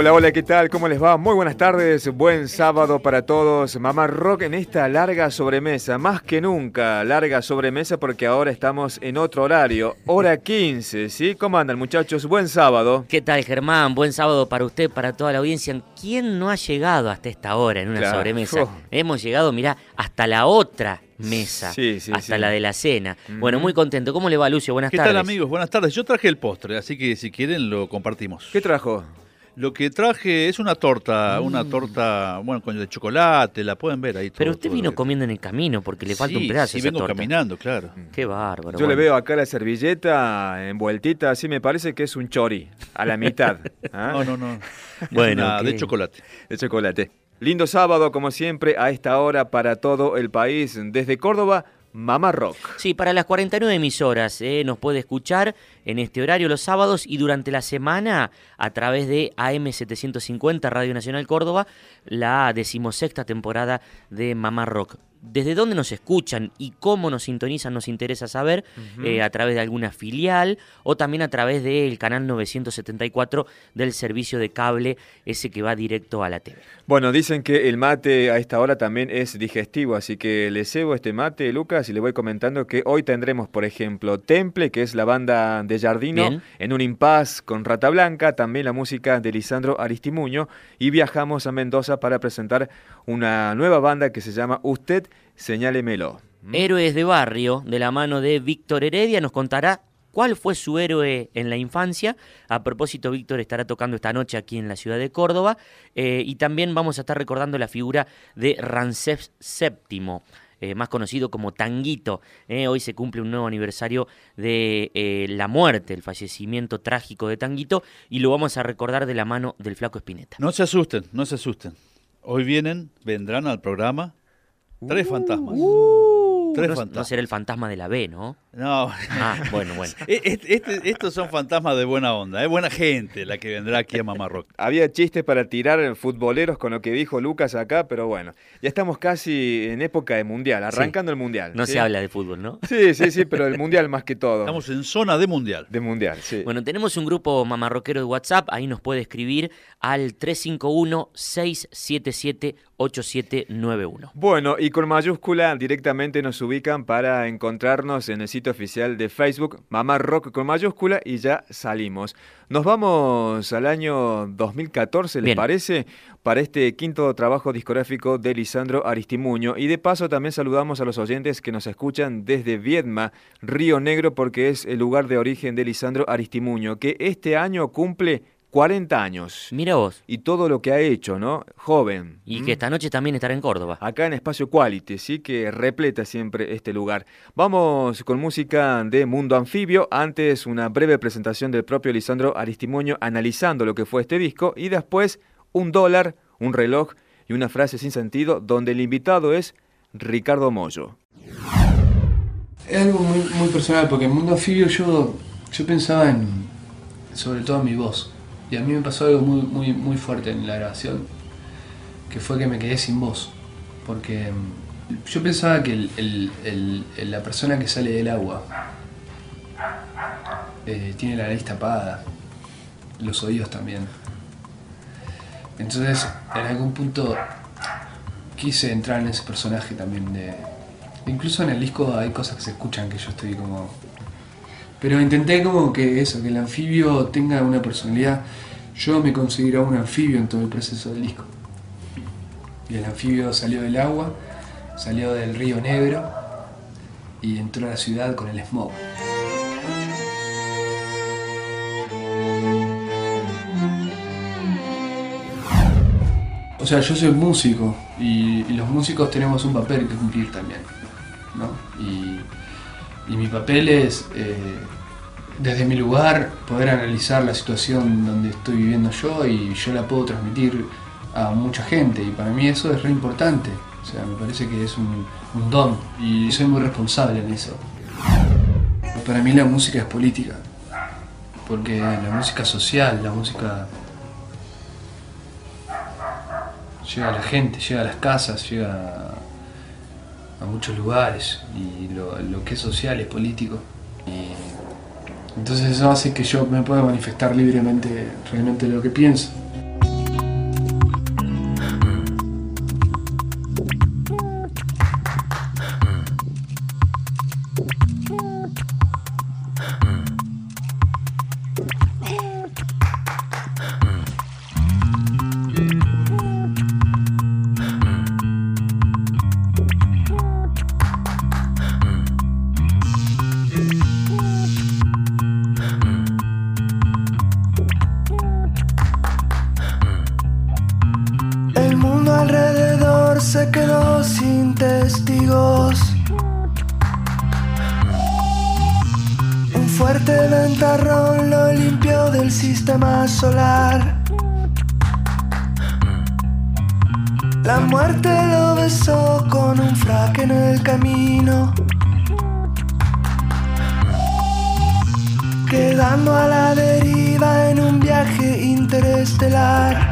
Hola, hola, ¿qué tal? ¿Cómo les va? Muy buenas tardes, buen sábado para todos. Mamá Rock en esta larga sobremesa, más que nunca larga sobremesa porque ahora estamos en otro horario, hora 15, ¿sí? ¿Cómo andan muchachos? Buen sábado. ¿Qué tal Germán? Buen sábado para usted, para toda la audiencia. ¿Quién no ha llegado hasta esta hora en una Claro. sobremesa? Oh. Hemos llegado, mirá, hasta la otra mesa, Sí, sí, hasta sí. la de la cena. Bueno, muy contento. ¿Cómo le va, Lucio? Buenas ¿Qué tardes. tal amigos? Buenas tardes. Yo traje el postre, así que si quieren lo compartimos. ¿Qué trajo? Lo que traje es una torta, una torta, bueno, con de chocolate, la pueden ver ahí. Pero todo- usted todo vino comiendo en el camino porque le falta Sí, un pedazo Sí, esa vengo torta. caminando, claro. Qué bárbaro. Yo le veo acá la servilleta envueltita, así me parece que es un chori, a la mitad. ¿ah? No, no, no. Bueno, una de chocolate. de chocolate. Lindo sábado, como siempre, a esta hora para todo el país. Desde Córdoba, Mamá Rock. Sí, para las 49 emisoras eh, nos puede escuchar en este horario los sábados y durante la semana a través de AM750 Radio Nacional Córdoba, la decimosexta temporada de Mamá Rock. ¿Desde dónde nos escuchan y cómo nos sintonizan nos interesa saber? eh, a través de alguna filial o también a través del canal 974 del servicio de cable, ese que va directo a la TV. Bueno, dicen que el mate a esta hora también es digestivo, así que le cebo este mate, Lucas, y le voy comentando que hoy tendremos, por ejemplo, Temple, que es la banda de Jardino, Bien. en un impas con Rata Blanca, también la música de Lisandro Aristimuño, y viajamos a Mendoza para presentar una nueva banda que se llama Usted, señálemelo. ¿Mm? Héroes de Barrio, de la mano de Víctor Heredia, nos contará cuál fue su héroe en la infancia. A propósito, Víctor estará tocando esta noche aquí en la ciudad de Córdoba. eh, y también vamos a estar recordando la figura de Ramsés VII. eh, más conocido como Tanguito. eh, hoy se cumple un nuevo aniversario de eh, la muerte, el fallecimiento trágico de Tanguito, y lo vamos a recordar de la mano del flaco Espineta. No se asusten, no se asusten. Hoy vienen, vendrán al programa tres fantasmas. tres no, fantasmas. no será el fantasma de la B, ¿no? No, Ah, bueno, bueno. E- este- este- estos son fantasmas de buena onda, es buena gente la que vendrá aquí a Mamá Rock. Había chistes para tirar futboleros con lo que dijo Lucas acá, pero bueno, ya estamos casi en época de mundial, arrancando el mundial. No ¿sí? se habla de fútbol, ¿no? Sí, sí, sí, pero el mundial más que todo. Estamos en zona de mundial. De mundial, sí. Bueno, tenemos un grupo mamarroquero de WhatsApp, ahí nos puede escribir al 351-677-8791. Bueno, y con mayúscula directamente nos ubican para encontrarnos en el sitio oficial de Facebook, Mamá Rock con mayúscula, y ya salimos. Nos vamos al año 2014, ¿les Bien. parece? Para este quinto trabajo discográfico de Lisandro Aristimuño. Y de paso también saludamos a los oyentes que nos escuchan desde Viedma, Río Negro, porque es el lugar de origen de Lisandro Aristimuño, que este año cumple 40 años. Mira vos, Y todo lo que ha hecho, ¿no? Joven. y ¿m? que esta noche también estará en Córdoba. acá en Espacio Quality, sí que repleta siempre este lugar. Vamos con música de Mundo Anfibio, antes una breve presentación del propio Lisandro Aristimuño analizando lo que fue este disco y después un dólar, un reloj y una frase sin sentido donde el invitado es Ricardo Mollo. Es algo muy, muy personal porque en Mundo Anfibio yo, yo pensaba en, sobre todo en mi voz. Y a mí me pasó algo muy, muy, muy fuerte en la grabación, que fue que me quedé sin voz. Porque mm, yo pensaba que la persona que sale del agua eh, tiene la nariz tapada, los oídos también. Entonces, en algún punto quise entrar en ese personaje también de... Incluso en el disco hay cosas que se escuchan que yo estoy como... Pero intenté como que eso, que el anfibio tenga una personalidad. Yo me considero un anfibio en todo el proceso del disco. Y el anfibio salió del agua, salió del río Negro y entró a la ciudad con el smog. O sea, yo soy músico y, los músicos tenemos un papel que cumplir también. Papel es, eh, desde mi lugar, poder analizar la situación donde estoy viviendo yo y yo la puedo transmitir a mucha gente. Y para mí eso es re importante. O sea, me parece que es un, un don y soy muy responsable en eso. Para mí la música es política, porque la música social, la música llega a la gente, llega a las casas, llega a, muchos lugares y lo, que es social es político. entonces eso hace que yo me pueda manifestar libremente realmente lo que pienso. sin testigos. Un fuerte ventarrón lo limpió del sistema solar. La muerte lo besó con un fraque en el camino. Quedando a la deriva en un viaje interestelar.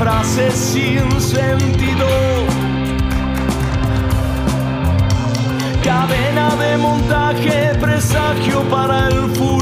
frase sin sentido. Cadena de montaje, presagio para el futuro.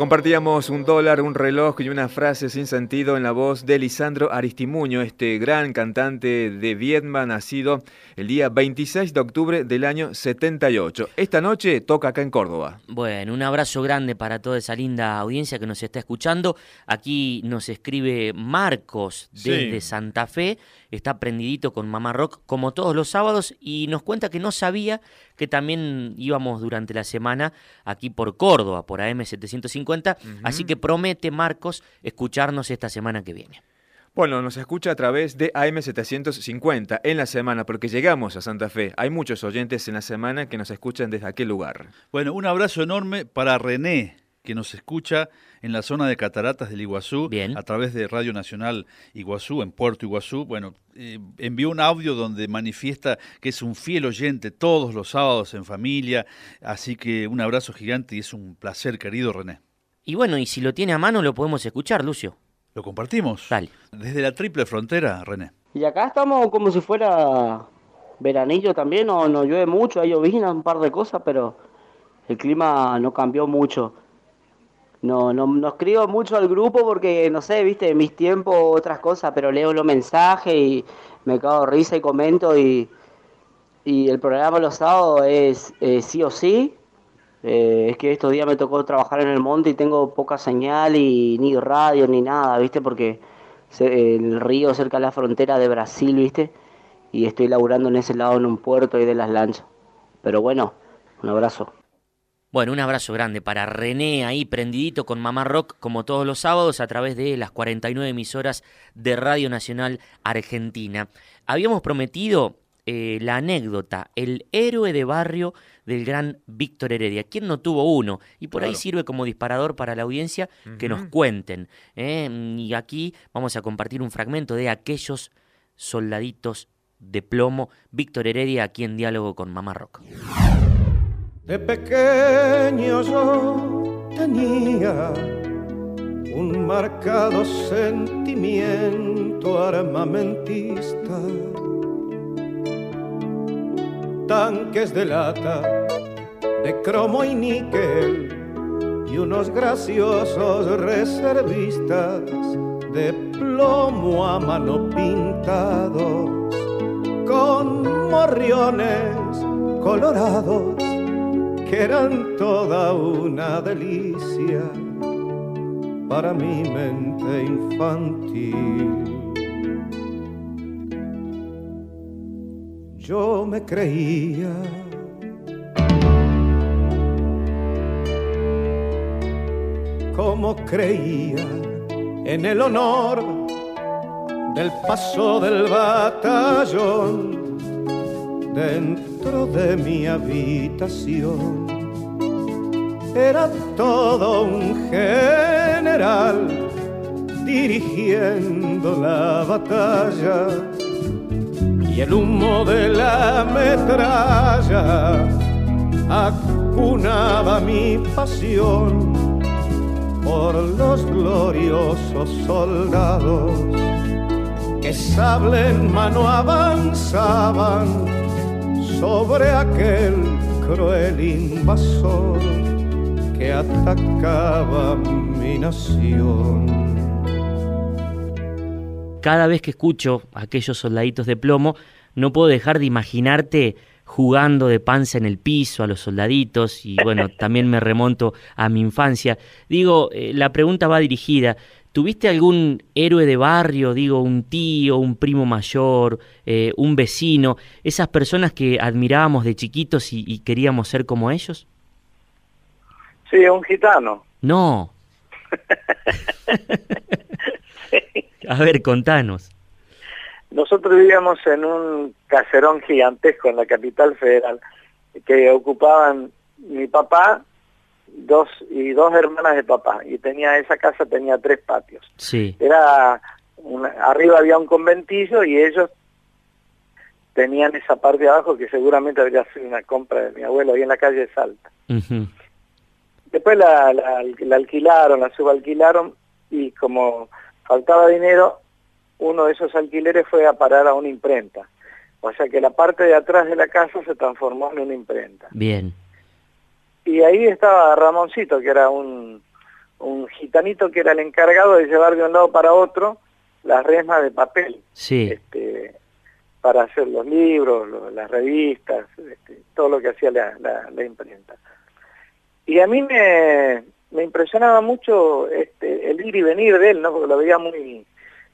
Compartíamos un dólar, un reloj y una frase sin sentido en la voz de Lisandro Aristimuño, este gran cantante de Vietnam, nacido el día 26 de octubre del año 78. Esta noche toca acá en Córdoba. Bueno, un abrazo grande para toda esa linda audiencia que nos está escuchando. Aquí nos escribe Marcos desde Santa Fe, está prendidito con Mamá Rock como todos los sábados y nos cuenta que no sabía que también íbamos durante la semana aquí por Córdoba, por AM750, así que promete Marcos escucharnos esta semana que viene. Bueno, nos escucha a través de AM750 en la semana, porque llegamos a Santa Fe. Hay muchos oyentes en la semana que nos escuchan desde aquel lugar. Bueno, un abrazo enorme para René, que nos escucha en la zona de Cataratas del Iguazú, Bien. a través de Radio Nacional Iguazú, en Puerto Iguazú. Bueno, eh, envió un audio donde manifiesta que es un fiel oyente todos los sábados en familia, así que un abrazo gigante y es un placer, querido René. Y bueno, y si lo tiene a mano lo podemos escuchar, Lucio. ¿Lo compartimos? Dale. Desde la triple frontera, René. Y acá estamos como si fuera veranillo también, no, no llueve mucho, hay llovizna, un par de cosas, pero el clima no cambió mucho. No, no, no escribo mucho al grupo porque, no sé, viste, mis tiempos otras cosas, pero leo los mensajes y me cago risa y comento y, y el programa los sábados es eh, sí o sí. Eh, es que estos días me tocó trabajar en el monte y tengo poca señal y ni radio ni nada, viste, porque el río cerca de la frontera de Brasil, viste, y estoy laburando en ese lado en un puerto ahí de las lanchas. Pero bueno, un abrazo. Bueno, un abrazo grande para René ahí prendidito con Mamá Rock como todos los sábados a través de las 49 emisoras de Radio Nacional Argentina. Habíamos prometido eh, la anécdota, el héroe de barrio del gran Víctor Heredia. ¿Quién no tuvo uno? Y por ahí sirve como disparador para la audiencia que nos cuenten. ¿eh? Y aquí vamos a compartir un fragmento de aquellos soldaditos de plomo. Víctor Heredia aquí en diálogo con Mamá Rock. De pequeño yo tenía un marcado sentimiento armamentista. Tanques de lata, de cromo y níquel y unos graciosos reservistas de plomo a mano pintados con morriones colorados que eran toda una delicia para mi mente infantil. Yo me creía como creía en el honor del paso del batallón de mi habitación. Era todo un general dirigiendo la batalla y el humo de la metralla acunaba mi pasión por los gloriosos soldados que sable en mano avanzaban sobre aquel cruel invasor que atacaba mi nación. cada vez que escucho aquellos soldaditos de plomo, no puedo dejar de imaginarte jugando de panza en el piso a los soldaditos y bueno, también me remonto a mi infancia. Digo, eh, la pregunta va dirigida. ¿Tuviste algún héroe de barrio, digo, un tío, un primo mayor, eh, un vecino, esas personas que admirábamos de chiquitos y, y queríamos ser como ellos? Sí, un gitano. No. A ver, contanos. Nosotros vivíamos en un caserón gigantesco en la capital federal que ocupaban mi papá dos y dos hermanas de papá y tenía esa casa tenía tres patios. Sí. Era una- arriba había un conventillo y ellos tenían esa parte de abajo que seguramente habría sido una compra de mi abuelo ahí en la calle de Salta. Después la, la- la alquilaron, la subalquilaron y como faltaba dinero, uno de esos alquileres fue a parar a una imprenta. O sea que la parte de atrás de la casa se transformó en una imprenta. Bien. Y ahí estaba Ramoncito, que era un, un gitanito que era el encargado de llevar de un lado para otro las resmas de papel. Sí. Este, para hacer los libros, las revistas, este, todo lo que hacía la, la, imprenta. Y a mí me, me impresionaba mucho este, el ir y venir de él, ¿no? Porque lo veía muy,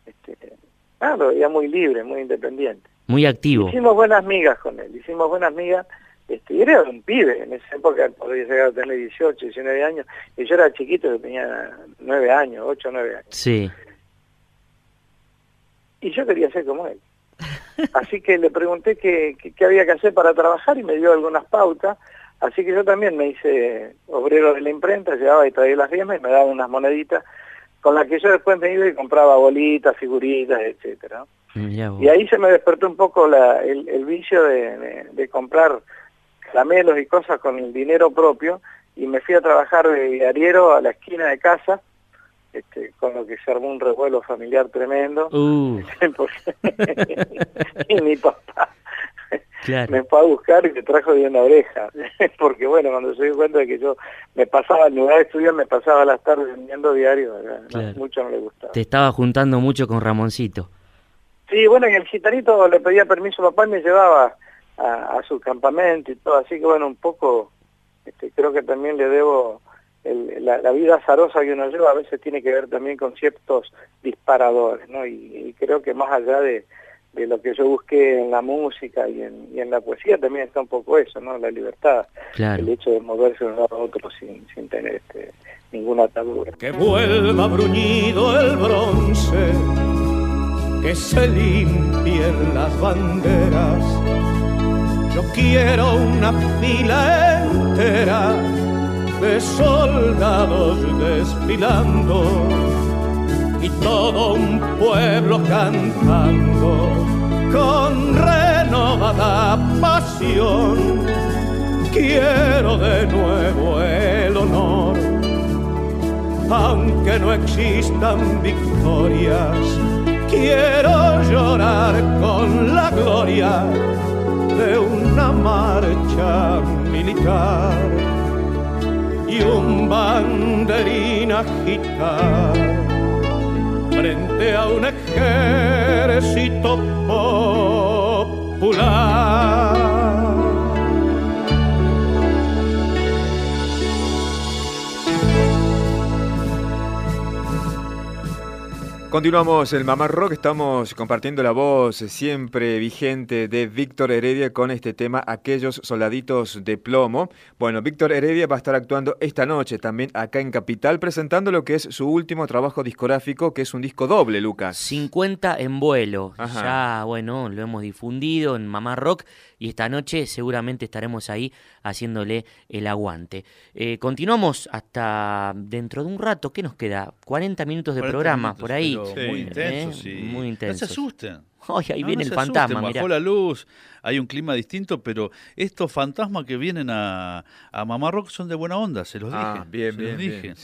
este, ah, lo veía muy libre, muy independiente. Muy activo. Hicimos buenas migas con él, hicimos buenas migas. Este, y era un pibe, en esa época podía llegar a tener 18, 19 años, y yo era chiquito, yo tenía 9 años, 8, 9 años. Sí. Y yo quería ser como él. Así que le pregunté qué, qué, había que hacer para trabajar y me dio algunas pautas. Así que yo también me hice obrero de la imprenta, llevaba y traía las riemas y me daba unas moneditas con las que yo después me iba y compraba bolitas, figuritas, etcétera. Y ahí se me despertó un poco la, el, vicio de, comprar caramelos y cosas con el dinero propio y me fui a trabajar de diariero a la esquina de casa este, con lo que se armó un revuelo familiar tremendo. Uh. y mi papá me fue a buscar y me trajo de una oreja. Porque bueno, cuando se dio cuenta de que yo me pasaba, en lugar de estudiar, me pasaba las tardes vendiendo diario, mucho no le gustaba. Te estaba juntando mucho con Ramoncito. Sí, bueno, y el gitanito le pedía permiso a papá y me llevaba a, su campamento y todo, así que bueno, un poco, este, creo que también le debo la, vida azarosa que uno lleva a veces tiene que ver también con ciertos disparadores, ¿no? Y, creo que más allá de, lo que yo busqué en la música y en, la poesía también está un poco eso, ¿no? La libertad, el hecho de moverse de un lado a otro sin, sin tener este, ninguna atadura. Que vuelva bruñido el bronce, que se limpien las banderas. Yo quiero una fila entera de soldados desfilando y todo un pueblo cantando con renovada pasión. Quiero de nuevo el honor, aunque no existan victorias, quiero llorar con la gloria de una marcha militar y un banderín agitar frente a un ejército popular. Continuamos el Mamá Rock, estamos compartiendo la voz siempre vigente de Víctor Heredia con este tema Aquellos soldaditos de plomo. Bueno, Víctor Heredia va a estar actuando esta noche también acá en Capital presentando lo que es su último trabajo discográfico, que es un disco doble, Lucas. 50 en vuelo. Ya, bueno, lo hemos difundido en Mamá Rock y esta noche seguramente estaremos ahí haciéndole el aguante. Eh, continuamos hasta dentro de un rato. ¿Qué nos queda? 40 minutos de programa por ahí. Intenso, sí. Muy intenso. No se asusten ahí viene el fantasma. Bajó la luz, hay un clima distinto, pero estos fantasmas que vienen a, a Mamá Rock son de buena onda, se los ah, dije. Bien, bien, dije.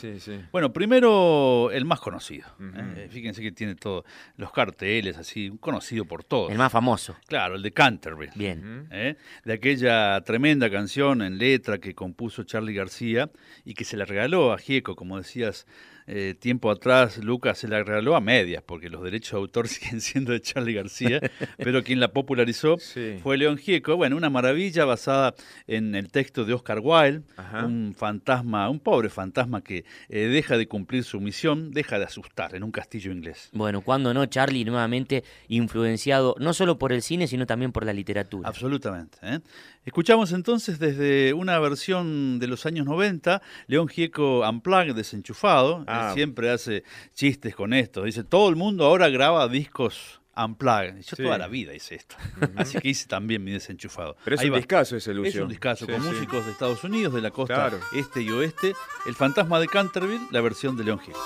Bueno, primero el más conocido. ¿eh? Fíjense que tiene todos los carteles, así, conocido por todos. El más famoso. Claro, el de Canterbury. Bien. ¿eh? De aquella tremenda canción en letra que compuso Charlie García y que se la regaló a Gieco, como decías eh, tiempo atrás Lucas se la regaló a medias, porque los derechos de autor siguen siendo de Charlie García, pero quien la popularizó fue León Gieco. Bueno, una maravilla basada en el texto de Oscar Wilde, un fantasma, un pobre fantasma que eh, deja de cumplir su misión, deja de asustar en un castillo inglés. Bueno, cuando no, Charlie nuevamente influenciado no solo por el cine, sino también por la literatura. Absolutamente. ¿eh? Escuchamos entonces desde una versión de los años 90, León Gieco Unplugged, desenchufado. Ah. siempre hace chistes con esto. Dice, todo el mundo ahora graba discos Unplugged. Yo toda la vida hice esto. Así que hice también mi desenchufado. Pero es un discazo ese, Lucio. Es un discazo, con músicos de Estados Unidos, de la costa este y oeste. El fantasma de Canterville, la versión de León Gieco.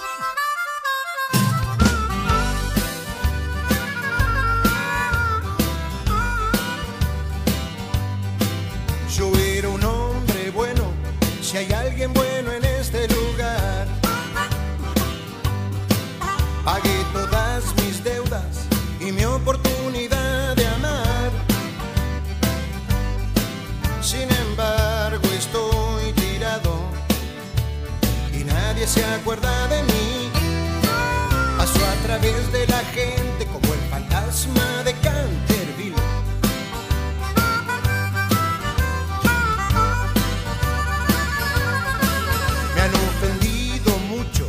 de mí. Pasó a través de la gente como el fantasma de Canterville. Me han ofendido mucho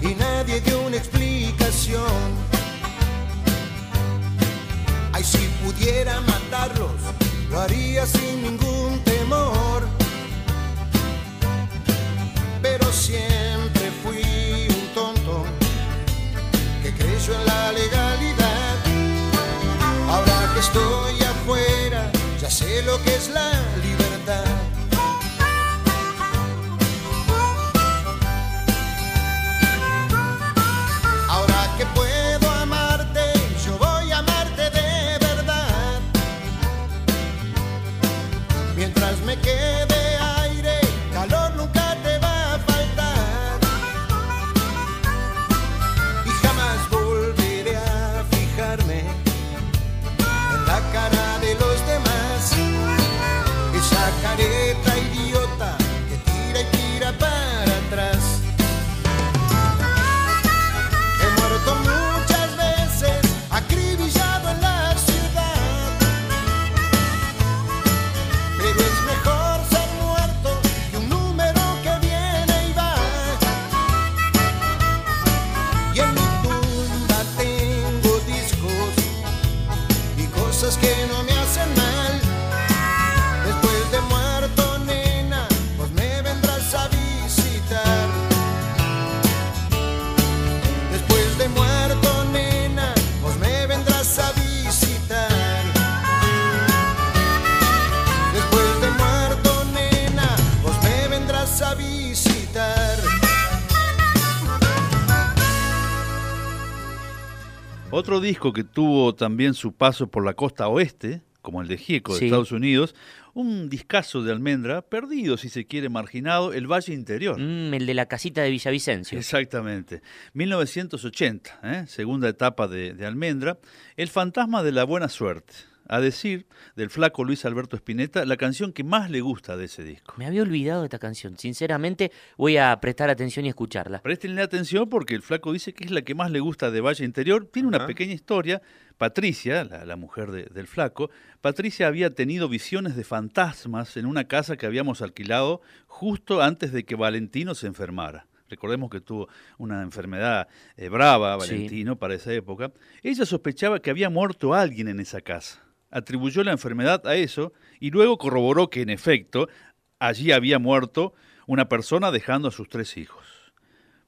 y nadie dio una explicación. Ay, si pudiera matarlos, lo haría sin ningún en la legalidad. Ahora que estoy afuera, ya sé lo que es la Otro disco que tuvo también su paso por la costa oeste, como el de Gieco de Sí. Estados Unidos, un discazo de almendra, perdido si se quiere, marginado, el Valle Interior. Mm, el de la casita de Villavicencio. Exactamente. 1980, ¿eh? segunda etapa de, de Almendra, El fantasma de la buena suerte. A decir del flaco Luis Alberto Spinetta, la canción que más le gusta de ese disco. Me había olvidado de esta canción. Sinceramente, voy a prestar atención y escucharla. Prestenle atención porque el flaco dice que es la que más le gusta de Valle Interior. Tiene una pequeña historia. Patricia, la, la mujer de- del flaco, Patricia había tenido visiones de fantasmas en una casa que habíamos alquilado justo antes de que Valentino se enfermara. Recordemos que tuvo una enfermedad eh, brava, Sí. Valentino, para esa época. Ella sospechaba que había muerto alguien en esa casa. Atribuyó la enfermedad a eso y luego corroboró que, en efecto, allí había muerto una persona dejando a sus tres hijos.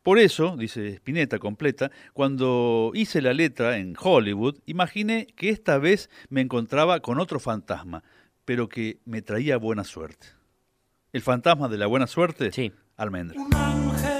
Por eso, dice Spinetta completa, cuando hice la letra en Hollywood, imaginé que esta vez me encontraba con otro fantasma, pero que me traía buena suerte. El fantasma de la buena suerte, Sí. Almendra. Un ángel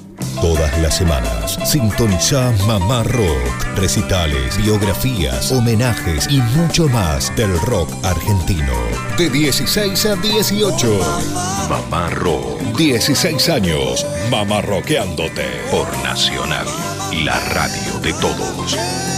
Todas las semanas, sintoniza Mamá Rock, recitales, biografías, homenajes y mucho más del rock argentino. De 16 a 18. Mamá Rock. 16 años. Mamá Rockeándote. Por Nacional, la radio de todos.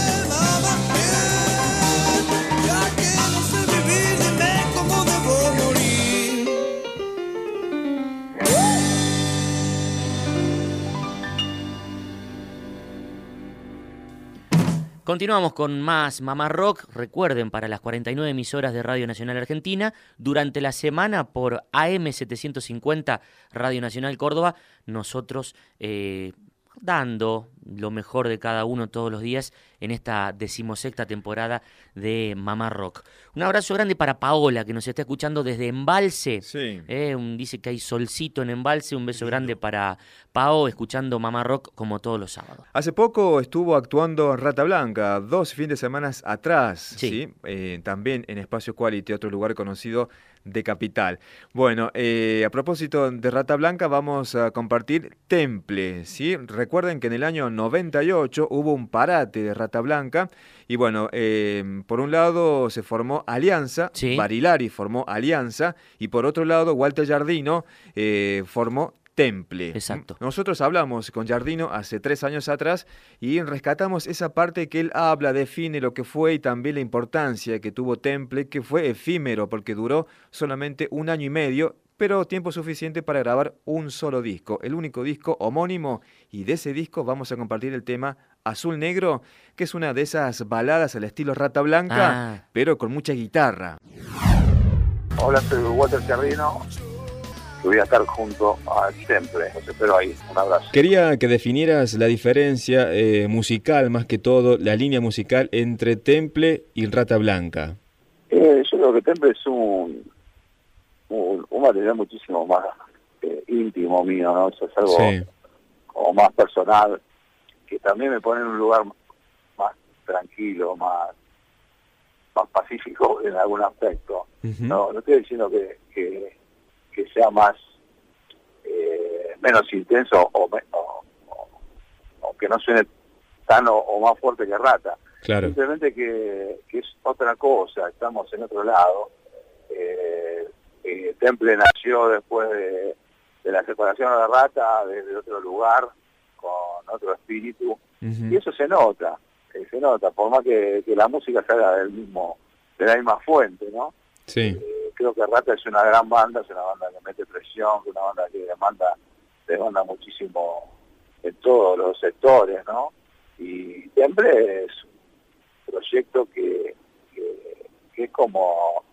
Continuamos con más Mamá Rock. Recuerden, para las 49 emisoras de Radio Nacional Argentina, durante la semana por AM750 Radio Nacional Córdoba, nosotros eh, dando lo mejor de cada uno todos los días en esta decimosexta temporada de Mamá Rock. Un abrazo grande para Paola, que nos está escuchando desde Embalse. Sí. Eh, un- dice que hay solcito en Embalse. Un beso grande para Pao, escuchando Mamá Rock como todos los sábados. Hace poco estuvo actuando en Rata Blanca, dos fines de semana atrás, Sí. ¿sí? Eh, también en Espacio Quality, otro lugar conocido de Capital. Bueno, eh, a propósito de Rata Blanca, vamos a compartir Temple, ¿sí? Recuerden que en el año 98 hubo un parate de Rata Blanca y bueno, eh, por un lado se formó Alianza, Sí. Barilari formó Alianza y por otro lado Walter Jardino eh, formó Temple. Exacto. Nosotros hablamos con Jardino hace tres años atrás y rescatamos esa parte que él habla, define lo que fue y también la importancia que tuvo Temple, que fue efímero porque duró solamente un año y medio, pero tiempo suficiente para grabar un solo disco, el único disco homónimo y de ese disco vamos a compartir el tema Azul Negro, que es una de esas baladas al estilo Rata Blanca, Ah. pero con mucha guitarra. Hola, soy Walter Jardino. Voy a estar junto a Temple. Los espero ahí. Un abrazo. Quería que definieras la diferencia eh, musical, más que todo, la línea musical entre Temple y Rata Blanca. Eh, yo creo que Temple es un, un, un material muchísimo más eh, íntimo mío, ¿no? Eso es algo Sí. como más personal, que también me pone en un lugar más tranquilo, más, más pacífico en algún aspecto. No, no estoy diciendo que, que, que sea más eh, menos intenso o, me- o- o- o que no suene tan o, o más fuerte que rata. Claro. Simplemente que, que es otra cosa, estamos en otro lado. Eh, eh, Temple nació después de, de la separación de la rata, desde otro lugar, con otro espíritu, y eso se nota, eh, se nota, por más que, que la música salga del mismo, de la misma fuente, ¿no? Sí. Eh, creo que Rata es una gran banda, es una banda que mete presión, que una banda que demanda, demanda muchísimo en todos los sectores, ¿no? Y siempre es un proyecto que, que, que es como,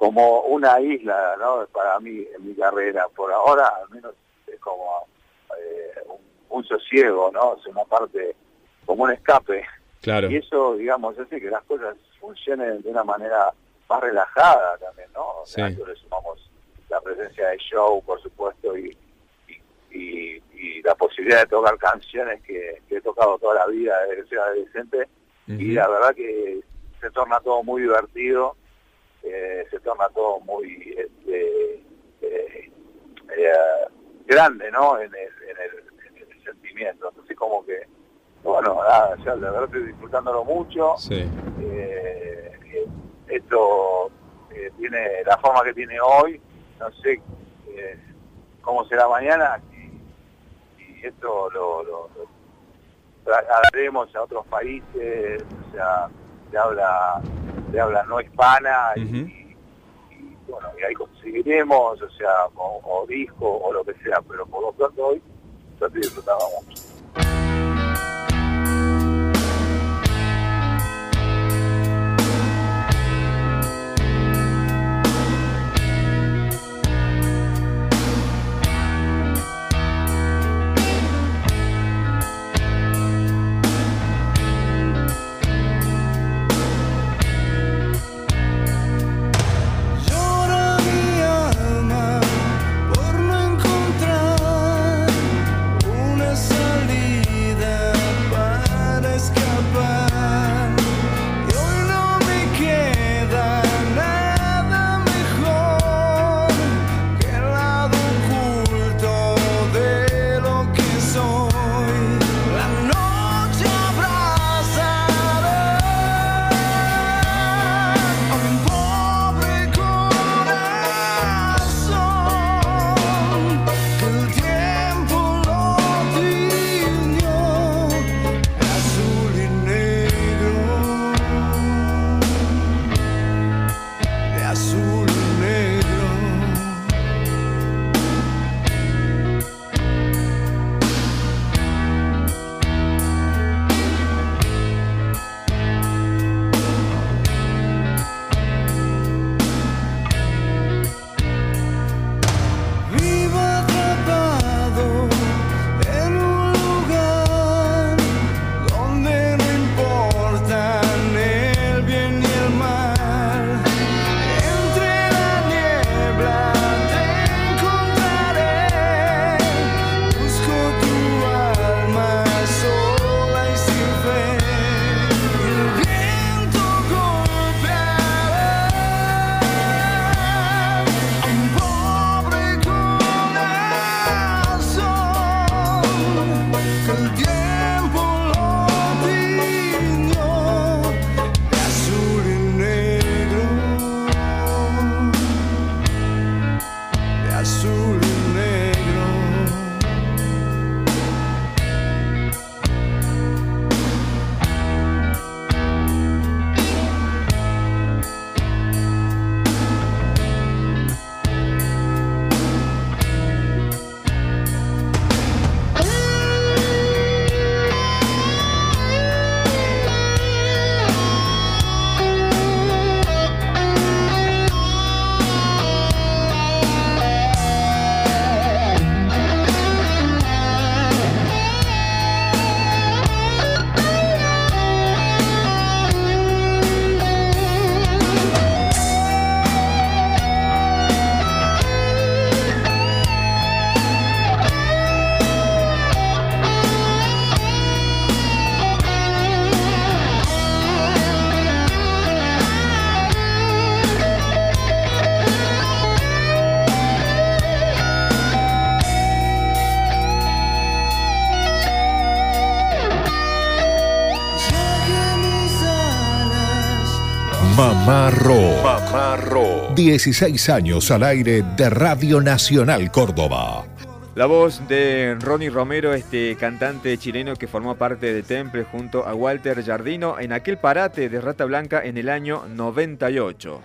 como una isla, ¿no? Para mí, en mi carrera, por ahora al menos es como eh, un, un sosiego, ¿no? Es una parte, como un escape. Claro. Y eso, digamos, hace que las cosas funcionen de una manera más relajada también, ¿no? O sea, Sí. a eso le sumamos la presencia de show, por supuesto, y, y, y- y la posibilidad de tocar canciones que, que he tocado toda la vida desde que soy adolescente. Y Ujú. la verdad que se torna todo muy divertido, eh, se torna todo muy este, eh, eh, grande, ¿no? En el, en, el, en el sentimiento. Entonces, como que, bueno, nada, ya la verdad estoy disfrutándolo mucho. Sí. Eh, eh, esto tiene la forma que tiene hoy, no sé cómo será mañana, y, y esto lo, lo, lo trasladaremos a otros países, o sea, de habla, de habla no hispana, y, bueno, y ahí conseguiremos, o sea, o, o disco o lo que sea, pero por lo pronto hoy lo estoy disfrutando mucho. Mamá Rock. Mamá Rock. 16 años al aire de Radio Nacional Córdoba. La voz de Ronnie Romero, este cantante chileno que formó parte de Temple junto a Walter Jardino en aquel parate de Rata Blanca en el año 98.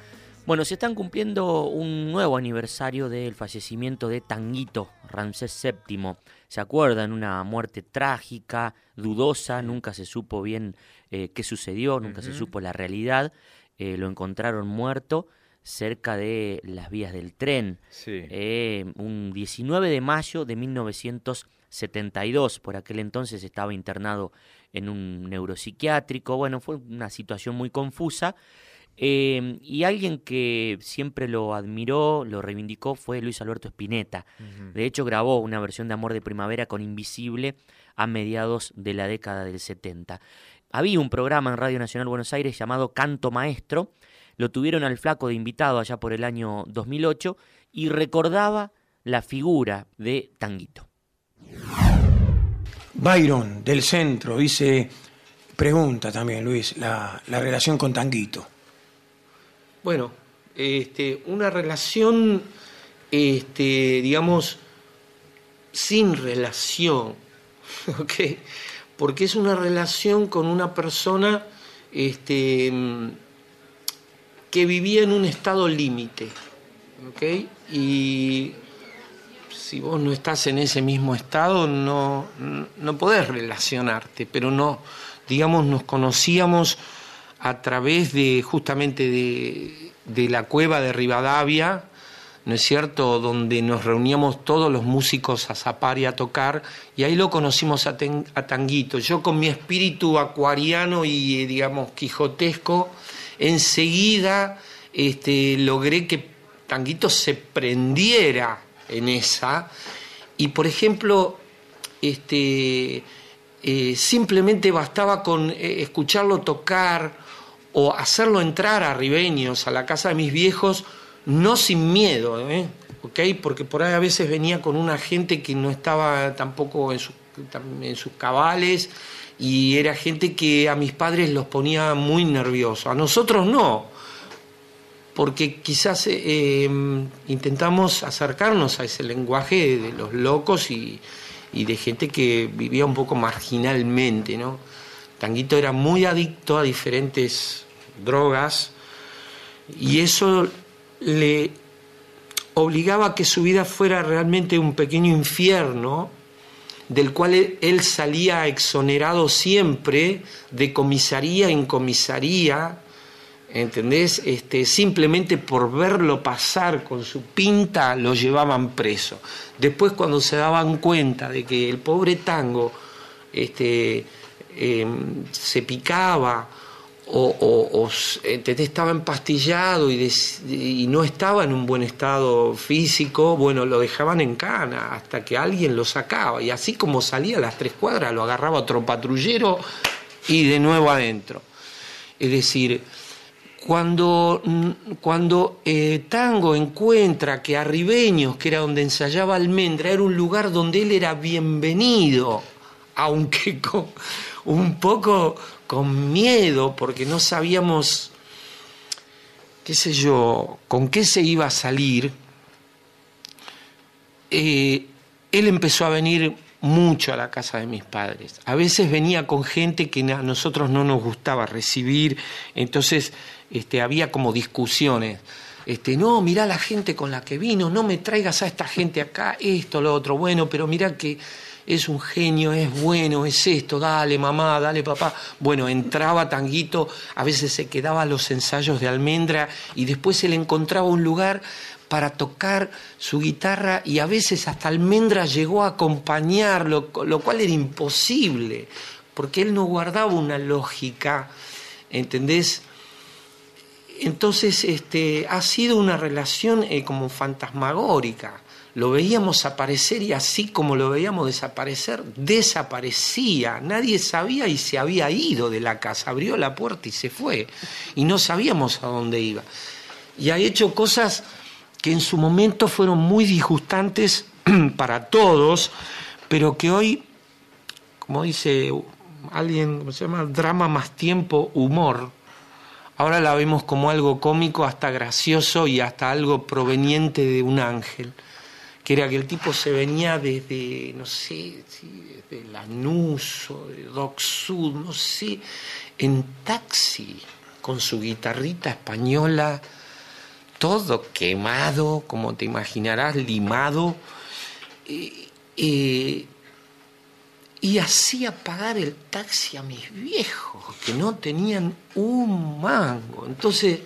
Bueno, se están cumpliendo un nuevo aniversario del fallecimiento de Tanguito, Ramsés VII. ¿Se acuerdan? Una muerte trágica, dudosa, nunca se supo bien eh, qué sucedió, nunca se supo la realidad. Eh, lo encontraron muerto cerca de las vías del tren. Sí. Eh, un 19 de mayo de 1972. Por aquel entonces estaba internado en un neuropsiquiátrico. Bueno, fue una situación muy confusa. Eh, y alguien que siempre lo admiró, lo reivindicó, fue Luis Alberto Spinetta. De hecho, grabó una versión de Amor de Primavera con Invisible a mediados de la década del 70. Había un programa en Radio Nacional Buenos Aires llamado Canto Maestro. Lo tuvieron al flaco de invitado allá por el año 2008 y recordaba la figura de Tanguito. Byron, del centro, dice, pregunta también Luis, la, la relación con Tanguito. Bueno, este, una relación, este, digamos, sin relación, ¿ok? Porque es una relación con una persona este, que vivía en un estado límite, ¿ok? Y si vos no estás en ese mismo estado, no, no podés relacionarte, pero no, digamos, nos conocíamos a través de justamente de la cueva de Rivadavia, ¿no es cierto?, donde nos reuníamos todos los músicos a zapar y a tocar, y ahí lo conocimos a, Tanguito. Yo con mi espíritu acuariano y, eh, digamos, quijotesco, enseguida este, logré que Tanguito se prendiera en esa, y por ejemplo, este, eh, simplemente bastaba con eh, escucharlo tocar o hacerlo entrar a Ribeños, a la casa de mis viejos, no sin miedo, ¿eh? Porque por ahí a veces venía con una gente que no estaba tampoco en, su- en sus cabales y era gente que a mis padres los ponía muy nerviosos. A nosotros no, porque quizás eh, eh, intentamos acercarnos a ese lenguaje de los locos y, y de gente que vivía un poco marginalmente, ¿no? Tanguito era muy adicto a diferentes drogas y eso le obligaba a que su vida fuera realmente un pequeño infierno del cual él, salía exonerado siempre de comisaría en comisaría, ¿entendés? Este, simplemente por verlo pasar con su pinta lo llevaban preso. Después cuando se daban cuenta de que el pobre tango este, eh, se picaba o, estaba empastillado y no estaba en un buen estado físico, bueno, lo dejaban en cana hasta que alguien lo sacaba. Y así como salía a las tres cuadras, lo agarraba otro patrullero y de nuevo adentro. Es decir, cuando, mm, cuando eh, Tango encuentra que Arribeños, que era donde ensayaba Almendra, era un lugar donde él era bienvenido, aunque con, un poco con miedo, porque no sabíamos, qué sé yo, con qué se iba a salir, eh, él empezó a venir mucho a la casa de mis padres. A veces venía con gente que a nosotros no nos gustaba recibir, entonces este, había como discusiones. Este, no, mirá la gente con la que vino, no me traigas a esta gente acá, esto, lo otro, bueno, pero mirá que es un genio, es bueno, es esto, dale mamá, dale papá. Bueno, entraba Tanguito, a veces se quedaba los ensayos de Almendra y después él encontraba un lugar para tocar su guitarra y a veces hasta Almendra llegó a acompañarlo, lo cual era imposible, porque él no guardaba una lógica, ¿entendés? Entonces, este, ha sido una relación eh, como fantasmagórica. Lo veíamos aparecer y así como lo veíamos desaparecer, desaparecía. Nadie sabía y se había ido de la casa. Abrió la puerta y se fue. Y no sabíamos a dónde iba. Y ha hecho cosas que en su momento fueron muy disgustantes para todos, pero que hoy, como dice alguien, ¿cómo se llama? Drama más tiempo, humor. ahora la vemos como algo cómico, hasta gracioso y hasta algo proveniente de un ángel, que era que el tipo se venía desde, no sé, desde Lanús o de Dock Sud, no sé, en taxi, con su guitarrita española, todo quemado, como te imaginarás, limado, y hacía pagar el taxi a mis viejos, que no tenían un mango. Entonces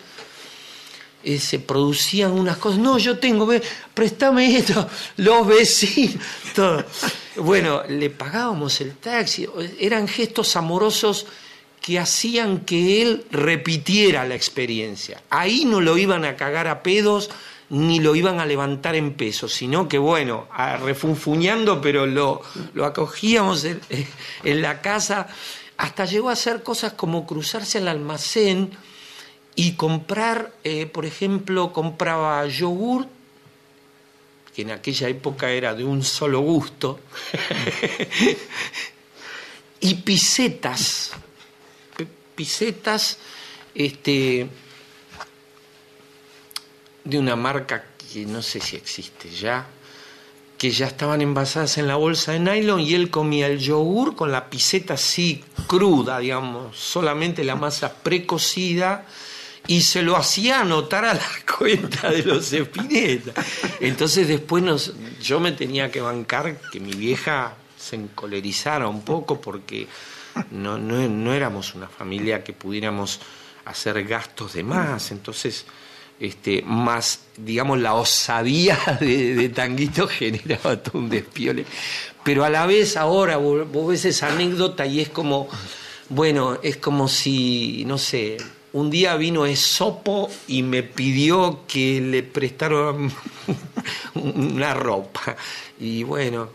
eh, se producían unas cosas, no, yo tengo, ve, préstame esto, los vecinos. Bueno, le pagábamos el taxi, eran gestos amorosos que hacían que él repitiera la experiencia. Ahí no lo iban a cagar a pedos ni lo iban a levantar en peso, sino que bueno, a- refunfuñando, pero lo, lo acogíamos en, en la casa. Hasta llegó a hacer cosas como cruzarse al almacén y comprar, eh, por ejemplo, compraba yogur, que en aquella época era de un solo gusto, y pisetas, pisetas, este, de una marca que no sé si existe ya, que ya estaban envasadas en la bolsa de nylon y él comía el yogur con la piseta así cruda, digamos, solamente la masa precocida y se lo hacía anotar a la cuenta de los Spinetta. Entonces después nos, yo me tenía que bancar que mi vieja se encolerizara un poco porque no, no, no éramos una familia que pudiéramos hacer gastos de más. Entonces, este, más, digamos, la osadía de, Tanguito generaba todo un despiole. Pero a la vez ahora vos ves esa anécdota y es como, bueno, es como si, no sé, un día vino Esopo y me pidió que le prestaron una ropa. Y bueno,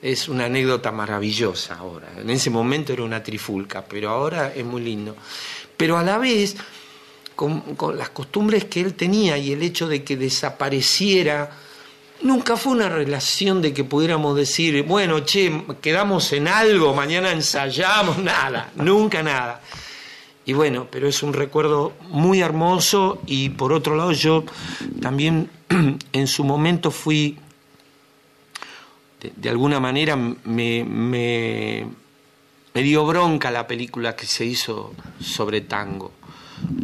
es una anécdota maravillosa ahora. En ese momento era una trifulca, pero ahora es muy lindo. Pero a la vez, con, con las costumbres que él tenía y el hecho de que desapareciera, nunca fue una relación de que pudiéramos decir, bueno, che, quedamos en algo, mañana ensayamos, nada, nunca nada. Y bueno, pero es un recuerdo muy hermoso y por otro lado yo también en su momento fui, de, alguna manera me, me, dio bronca la película que se hizo sobre tango,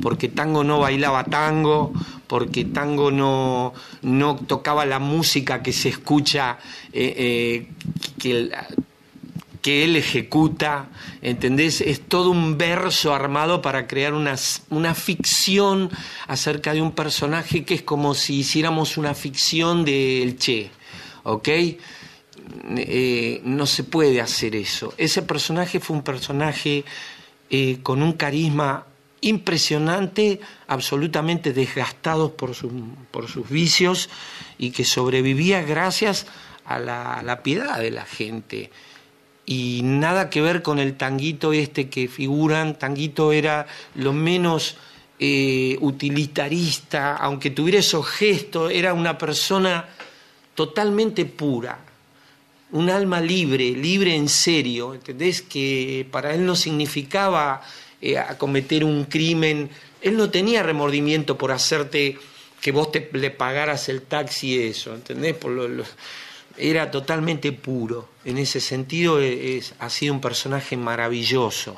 porque tango no bailaba tango, porque tango no, no tocaba la música que se escucha, eh, eh, que, que él ejecuta, ¿entendés? Es todo un verso armado para crear una, una ficción acerca de un personaje que es como si hiciéramos una ficción del Che, ¿ok? Eh, no se puede hacer eso. Ese personaje fue un personaje eh, con un carisma impresionante, absolutamente desgastados por, su- por sus vicios y que sobrevivía gracias a la, a la piedad de la gente y nada que ver con el tanguito este que figuran. Tanguito era lo menos eh, utilitarista, aunque tuviera esos gestos, era una persona totalmente pura, un alma libre, libre en serio, ¿entendés? Que para él no significaba eh, acometer un crimen, él no tenía remordimiento por hacerte que vos te, le pagaras el taxi eso, ¿entendés? Por lo- era totalmente puro. En ese sentido es, ha sido un personaje maravilloso.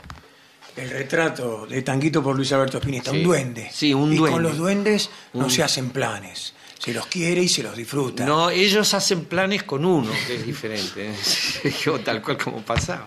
El retrato de Tanguito por Luis Alberto Spinetta, Sí. un duende. Sí, un y duende. con los duendes no Un- se hacen planes. Se los quiere y se los disfruta. No, ellos hacen planes con uno, que es diferente. Yo, tal cual como pasaba.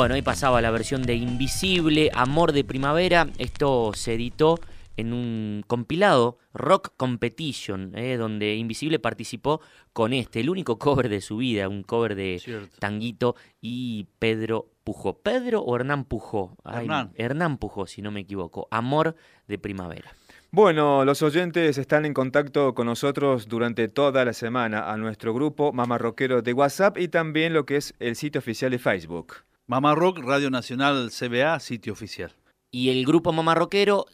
Bueno, ahí pasaba la versión de Invisible, Amor de Primavera. Esto se editó en un compilado Rock Competition, eh, donde Invisible participó con este, el único cover de su vida, un cover de Cierto. Tanguito y Pedro Pujó. ¿Pedro o Hernán Pujó? Ay, Hernán. Hernán Pujó, si no me equivoco. Amor de Primavera. Bueno, los oyentes están en contacto con nosotros durante toda la semana a nuestro grupo Mamá Rockero de WhatsApp y también lo que es el sitio oficial de Facebook. Mamá Rock, Radio Nacional CBA, sitio oficial. Y el grupo Mamá Rockero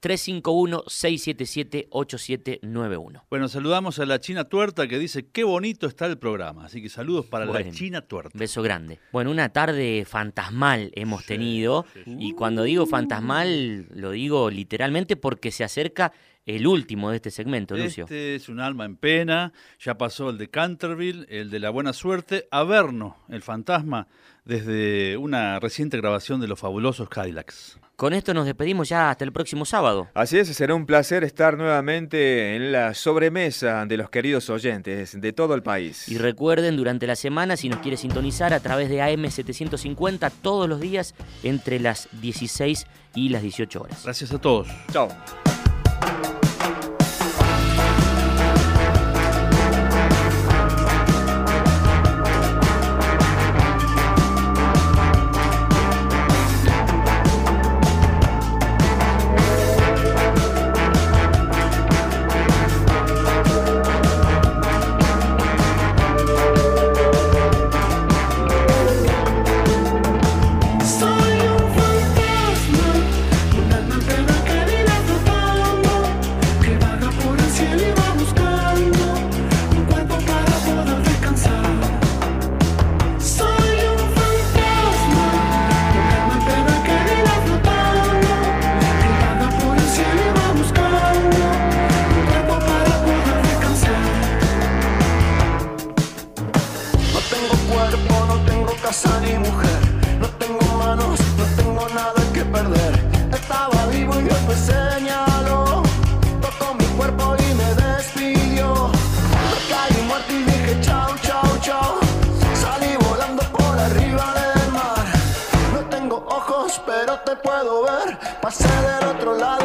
351-677-8791. Bueno, saludamos a la China Tuerta que dice qué bonito está el programa. Así que saludos para la. China Tuerta. Beso grande. Bueno, una tarde fantasmal hemos tenido. Y cuando digo fantasmal, lo digo literalmente porque se acerca el último de este segmento, Lucio. Este es un alma en pena. Ya pasó el de Canterville, el de la buena suerte. Averno, el fantasma, desde una reciente grabación de los fabulosos Cadillacs. Con esto nos despedimos ya hasta el próximo sábado. Así es, será un placer estar nuevamente en la sobremesa de los queridos oyentes de todo el país. Y recuerden, durante la semana, si nos quiere sintonizar a través de AM750 todos los días entre las 16 y las 18 horas. Gracias a todos. Chao. No tengo manos, no tengo nada que perder. Estaba vivo y Dios me señaló. Tocó mi cuerpo y me despidió. Caí muerto y dije chau, chau, chau. Salí volando por arriba del mar. No tengo ojos, pero te puedo ver. Pasé del otro lado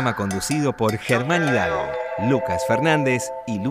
Programa conducido por Germán Hidalgo, Lucas Fernández y Luz.